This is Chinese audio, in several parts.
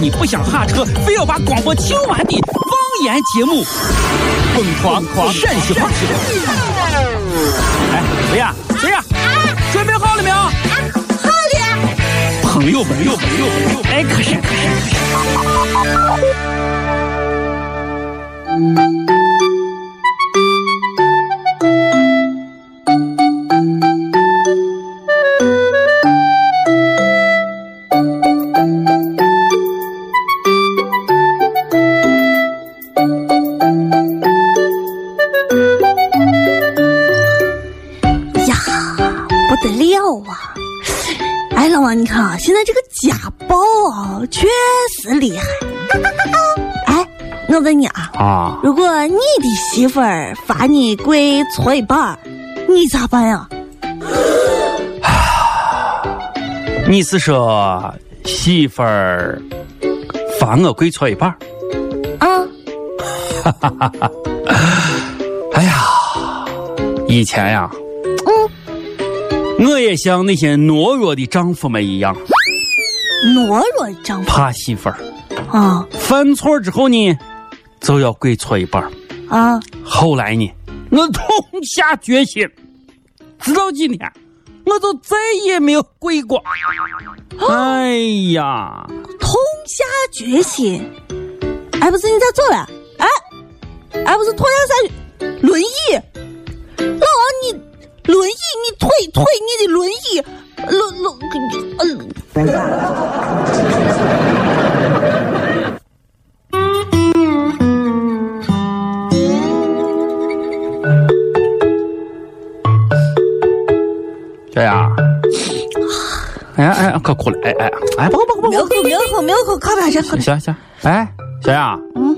你不想下车，非要把广播听完的方言节目《疯狂狂陕西话》。哎，谁呀？谁呀？准备好了没有？好了。朋友们，朋友们，朋友们，哎，可是，可是，哎，老王，你看啊，现在这个家暴啊，确实厉害。哎，我问你啊，啊，如果你的媳妇儿罚你跪搓衣板儿，你咋办呀？你是说媳妇儿罚我跪搓衣板儿？啊，哎呀，以前呀，嗯，我也像那些懦弱的丈夫们一样，懦弱丈夫怕媳妇儿啊犯错之后呢，就要跪搓衣板儿。啊！后来呢，我痛下决心，直到今天，我就再也没有跪过。哎呀，痛下决心。哎，不是你咋走了？哎，哎，不是拖下啥轮椅？老王，你轮椅，你推推你的轮椅，轮轮呃。小样，哎呀哎呀，可哭了，哎哎哎，不不不没有口，没有口，没有口，靠边站，靠边。行行，哎，小雅，嗯，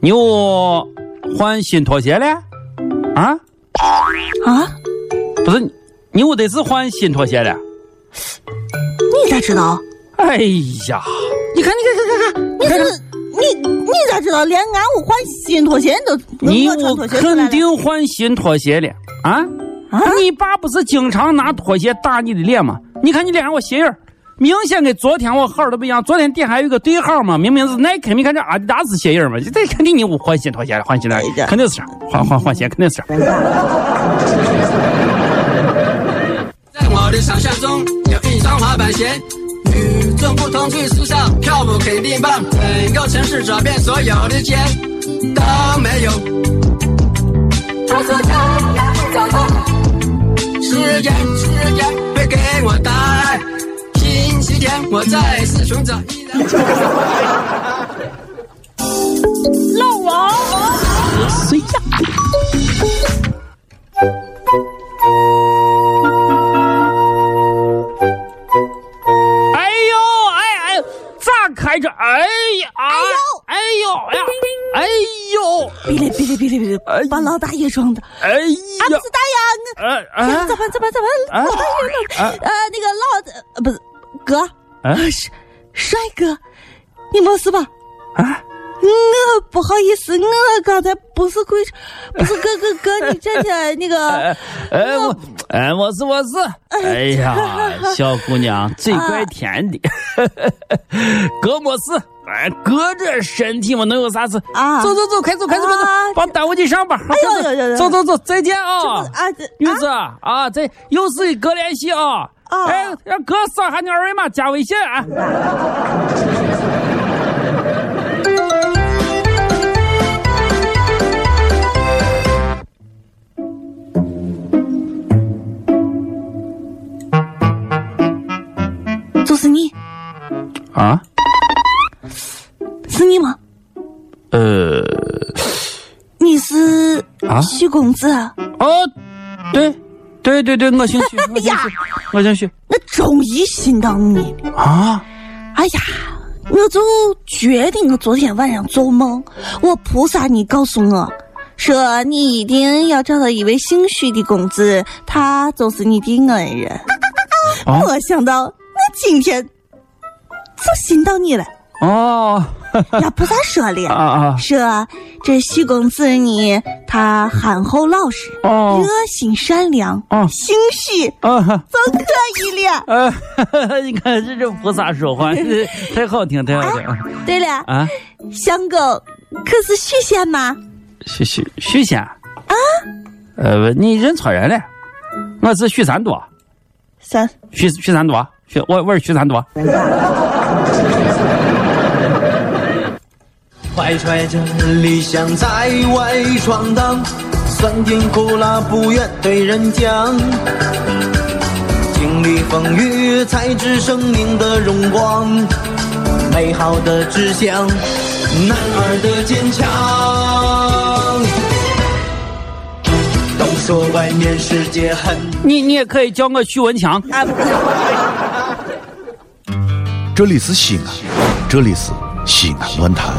你又换新拖鞋了？啊？啊，不是，你屋得是换新拖鞋了？你咋知道？哎呀，你看，你看，看看看，你看你你咋知道？连俺屋换新拖鞋你都你我穿我拖鞋出来了肯定换新拖鞋了啊！啊！你爸不是经常拿拖鞋打你的脸吗？你看你脸上我鞋印儿明显跟昨天我号都不一样。昨天底下还有个对号嘛，明明是耐克，你看这阿迪达斯鞋印儿嘛，这肯定你屋换新拖鞋了，换新的哎呀，肯定是换换换鞋，肯定是。在我的想象中有一双滑板鞋，与众不同最时尚，跳舞肯定棒，整个城市找遍所有的街都没有。他说这样不找到，时间时间会给我答案。星期天我再次寻找依然。呦，别嘞别嘞别嘞别嘞哎，把老大爷撞的。哎啊，不呀是，大爷，哎我哎呀，哎咋办咋办咋办？啊老大爷呃，那个老呃不是哥，是帅哥，你没事吧？啊！我不好意思，我刚才不是跪，不是哥哥哥，你站起来那个。哎我哎我是我是，哎呀，小姑娘嘴怪甜的，哥没事，哎哥这身体嘛能有啥事？啊走走走，快走快走快走啊，别耽误你上班。哎呦呦呦呦走走走，再见啊！啊这女子啊，这有事哥联系啊。啊哎，让哥扫下你二维码加微信啊。就是你，啊？是你吗？呃，你是啊许公子啊？哦，对，对对对，我姓徐，我姓呀许，我姓徐我终于寻到你了。啊！哎呀，我就决定我昨天晚上做梦，我菩萨你告诉我，说你一定要找到一位姓许的公子，他就是你的恩人。啊没想到我今天就寻到你了。哦，呀，菩萨说了，啊啊说这许公子呢，他憨厚老实，哦热心善良，哦姓许啊！就可以了。呃，你看这这菩萨说话 太好听，太好听对了，啊！相公可是许仙吗？许许许仙啊？呃，你认错人了，我是许三多，三许许三多，许我我是许三多。怀揣着理想在外闯荡，酸甜苦辣不愿对人讲。经历风雨，才知生命的荣光，美好的志向，男儿的坚强。都说外面世界很你你也可以叫我许文强。啊，这里是西安，这里是西安论坛。